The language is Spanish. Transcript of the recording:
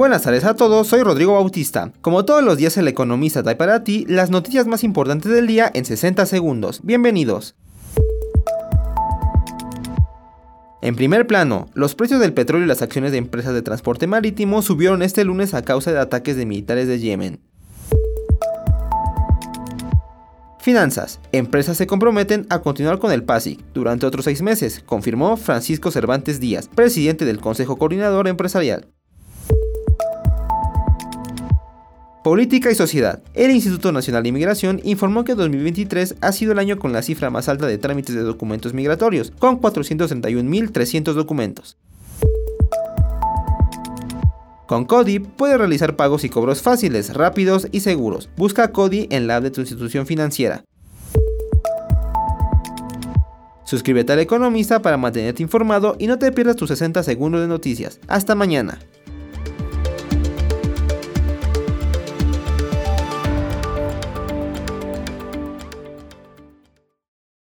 Buenas tardes a todos, soy Rodrigo Bautista. Como todos los días el economista trae para ti las noticias más importantes del día en 60 segundos. Bienvenidos. En primer plano, los precios del petróleo y las acciones de empresas de transporte marítimo subieron este lunes a causa de ataques de militares de Yemen. Finanzas. Empresas se comprometen a continuar con el PASIC durante otros seis meses, confirmó Francisco Cervantes Díaz, presidente del Consejo Coordinador Empresarial. Política y Sociedad. El Instituto Nacional de Inmigración informó que 2023 ha sido el año con la cifra más alta de trámites de documentos migratorios, con 431.300 documentos. Con CODI puedes realizar pagos y cobros fáciles, rápidos y seguros. Busca CODI en la app de tu institución financiera. Suscríbete al Economista para mantenerte informado y no te pierdas tus 60 segundos de noticias. Hasta mañana.